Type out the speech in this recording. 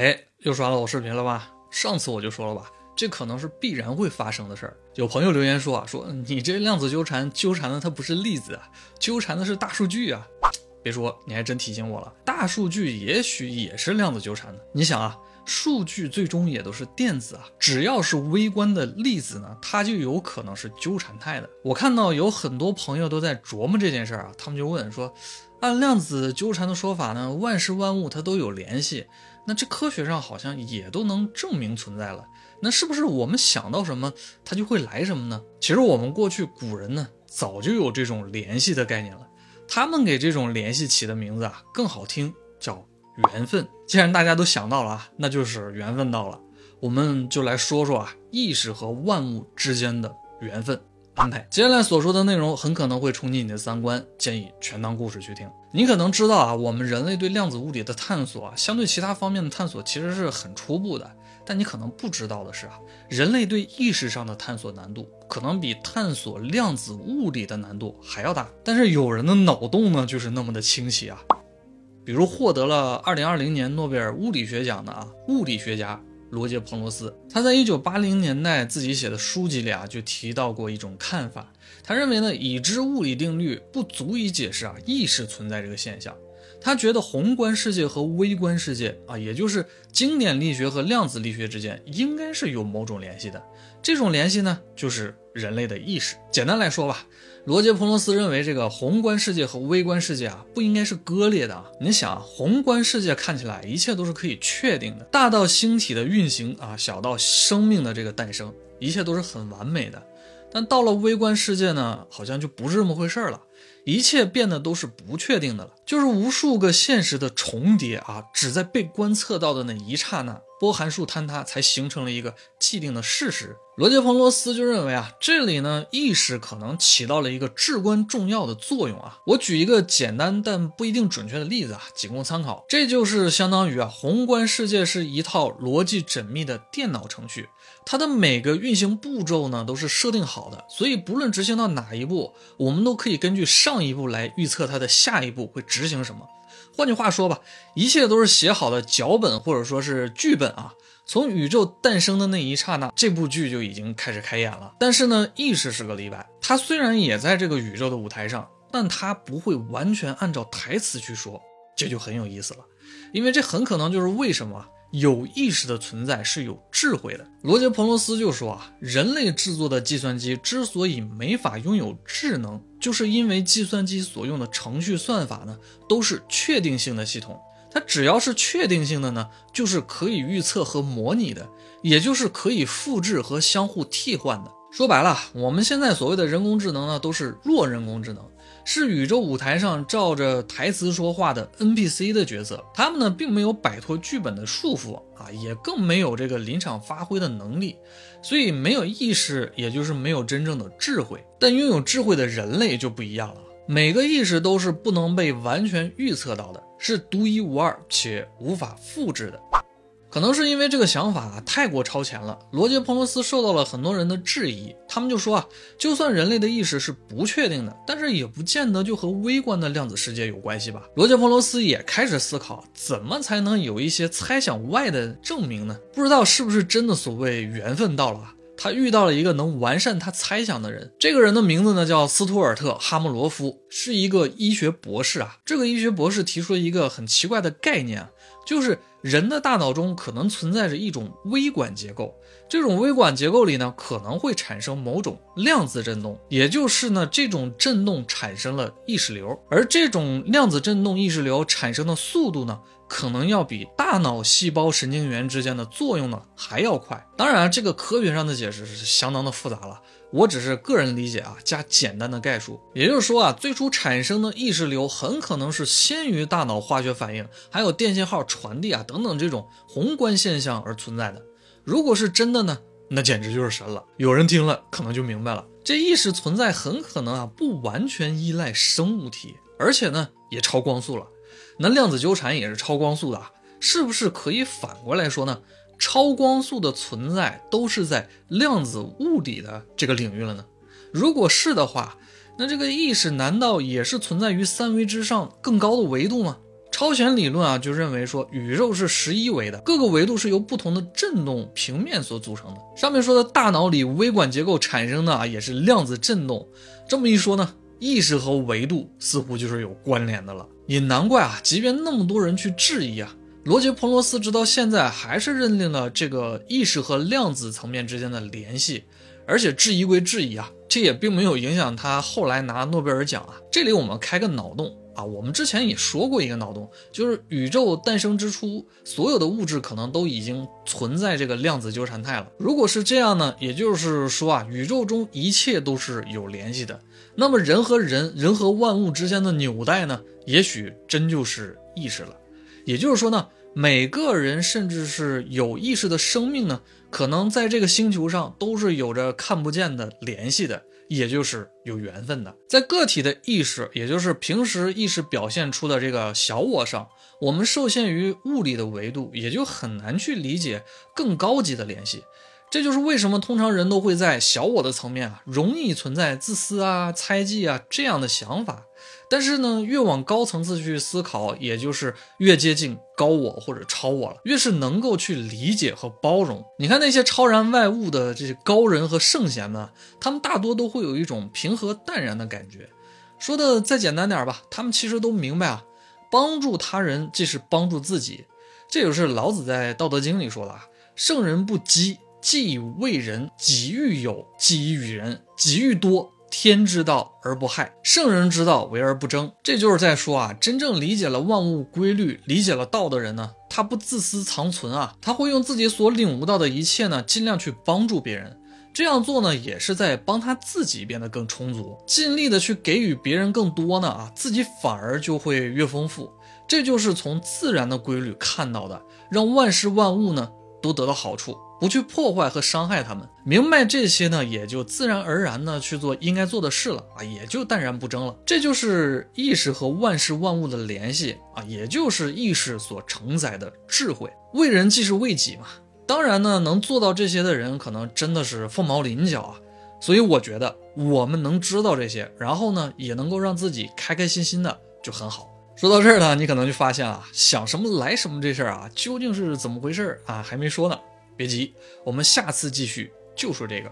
哎，又刷到我视频了吧？上次我就说了吧，这可能是必然会发生的事儿。有朋友留言说啊，说你这量子纠缠纠缠的它不是粒子啊，纠缠的是大数据啊。别说，你还真提醒我了，大数据也许也是量子纠缠的。你想啊，数据最终也都是电子啊，只要是微观的粒子呢，它就有可能是纠缠态的。我看到有很多朋友都在琢磨这件事儿啊，他们就问说，按量子纠缠的说法呢，万事万物它都有联系。那这科学上好像也都能证明存在了，那是不是我们想到什么，它就会来什么呢？其实我们过去古人呢，早就有这种联系的概念了，他们给这种联系起的名字啊更好听，叫缘分。既然大家都想到了啊，那就是缘分到了，我们就来说说啊，意识和万物之间的缘分。安排接下来所说的内容很可能会冲击你的三观，建议全当故事去听。你可能知道啊，我们人类对量子物理的探索啊，相对其他方面的探索其实是很初步的。但你可能不知道的是啊，人类对意识上的探索难度可能比探索量子物理的难度还要大。但是有人的脑洞呢，就是那么的清晰啊。比如获得了二零二零年诺贝尔物理学奖的啊，物理学家。罗杰·彭罗斯，他在一九八零年代自己写的书籍里啊，就提到过一种看法。他认为呢，已知物理定律不足以解释啊意识存在这个现象。他觉得宏观世界和微观世界啊，也就是经典力学和量子力学之间，应该是有某种联系的。这种联系呢，就是人类的意识。简单来说吧，罗杰·彭罗斯认为这个宏观世界和微观世界啊，不应该是割裂的啊。你想，宏观世界看起来一切都是可以确定的，大到星体的运行啊，小到生命的这个诞生，一切都是很完美的。但到了微观世界呢，好像就不是这么回事了。一切变得都是不确定的了，就是无数个现实的重叠啊，只在被观测到的那一刹那，波函数坍塌才形成了一个既定的事实。罗杰·彭罗斯就认为啊，这里呢，意识可能起到了一个至关重要的作用啊。我举一个简单但不一定准确的例子啊，仅供参考。这就是相当于啊，宏观世界是一套逻辑缜密的电脑程序。它的每个运行步骤呢都是设定好的，所以不论执行到哪一步，我们都可以根据上一步来预测它的下一步会执行什么。换句话说吧，一切都是写好的脚本或者说是剧本啊。从宇宙诞生的那一刹那，这部剧就已经开始开演了。但是呢，意识是个例外，它虽然也在这个宇宙的舞台上，但它不会完全按照台词去说，这就很有意思了。因为这很可能就是为什么。有意识的存在是有智慧的。罗杰·彭罗斯就说啊，人类制作的计算机之所以没法拥有智能，就是因为计算机所用的程序算法呢，都是确定性的系统。它只要是确定性的呢，就是可以预测和模拟的，也就是可以复制和相互替换的。说白了，我们现在所谓的人工智能呢，都是弱人工智能。是宇宙舞台上照着台词说话的 NPC 的角色，他们呢并没有摆脱剧本的束缚啊，也更没有这个临场发挥的能力，所以没有意识，也就是没有真正的智慧。但拥有智慧的人类就不一样了，每个意识都是不能被完全预测到的，是独一无二且无法复制的。可能是因为这个想法太过超前了，罗杰·彭罗斯受到了很多人的质疑。他们就说啊，就算人类的意识是不确定的，但是也不见得就和微观的量子世界有关系吧？罗杰·彭罗斯也开始思考，怎么才能有一些猜想外的证明呢？不知道是不是真的所谓缘分到了，他遇到了一个能完善他猜想的人。这个人的名字呢叫斯图尔特·哈姆罗夫，是一个医学博士啊。这个医学博士提出了一个很奇怪的概念，就是。人的大脑中可能存在着一种微管结构，这种微管结构里呢可能会产生某种量子振动，也就是呢这种振动产生了意识流，而这种量子振动意识流产生的速度呢，可能要比大脑细胞神经元之间的作用呢还要快。当然，这个科学上的解释是相当的复杂了。我只是个人理解啊，加简单的概述。也就是说啊，最初产生的意识流很可能是先于大脑化学反应，还有电信号传递啊等等这种宏观现象而存在的。如果是真的呢，那简直就是神了。有人听了可能就明白了，这意识存在很可能啊不完全依赖生物体，而且呢也超光速了。那量子纠缠也是超光速的啊，是不是可以反过来说呢？超光速的存在都是在量子物理的这个领域了呢？如果是的话，那这个意识难道也是存在于三维之上更高的维度吗？超弦理论啊，就认为说宇宙是十一维的，各个维度是由不同的振动平面所组成的。上面说的大脑里微管结构产生的啊，也是量子振动。这么一说呢，意识和维度似乎就是有关联的了。也难怪啊，即便那么多人去质疑啊，罗杰·彭罗斯直到现在还是认定了这个意识和量子层面之间的联系。而且质疑归质疑啊，这也并没有影响他后来拿诺贝尔奖啊。这里我们开个脑洞啊，我们之前也说过一个脑洞，就是宇宙诞生之初，所有的物质可能都已经存在这个量子纠缠态了。如果是这样呢，也就是说啊，宇宙中一切都是有联系的。那么人和人，人和万物之间的纽带呢，也许真就是意识了。也就是说呢。每个人，甚至是有意识的生命呢，可能在这个星球上都是有着看不见的联系的，也就是有缘分的。在个体的意识，也就是平时意识表现出的这个小我上，我们受限于物理的维度，也就很难去理解更高级的联系。这就是为什么通常人都会在小我的层面啊，容易存在自私啊、猜忌啊这样的想法。但是呢，越往高层次去思考，也就是越接近高我或者超我了，越是能够去理解和包容。你看那些超然外物的这些高人和圣贤们，他们大多都会有一种平和淡然的感觉。说的再简单点吧，他们其实都明白啊，帮助他人即是帮助自己。这就是老子在《道德经》里说的啊：“圣人不积。”既为人，己欲有；己与人，己欲多。天之道而不害，圣人之道为而不争。这就是在说啊，真正理解了万物规律、理解了道的人呢，他不自私藏存啊，他会用自己所领悟到的一切呢，尽量去帮助别人。这样做呢，也是在帮他自己变得更充足，尽力的去给予别人更多呢啊，自己反而就会越丰富。这就是从自然的规律看到的，让万事万物呢都得到好处。不去破坏和伤害他们，明白这些呢，也就自然而然的去做应该做的事了啊，也就淡然不争了。这就是意识和万事万物的联系啊，也就是意识所承载的智慧。为人即是为己嘛。当然呢，能做到这些的人，可能真的是凤毛麟角啊。所以我觉得，我们能知道这些，然后呢，也能够让自己开开心心的，就很好。说到这儿呢，你可能就发现啊，想什么来什么这事儿啊，究竟是怎么回事啊？还没说呢。别急，我们下次继续就说这个。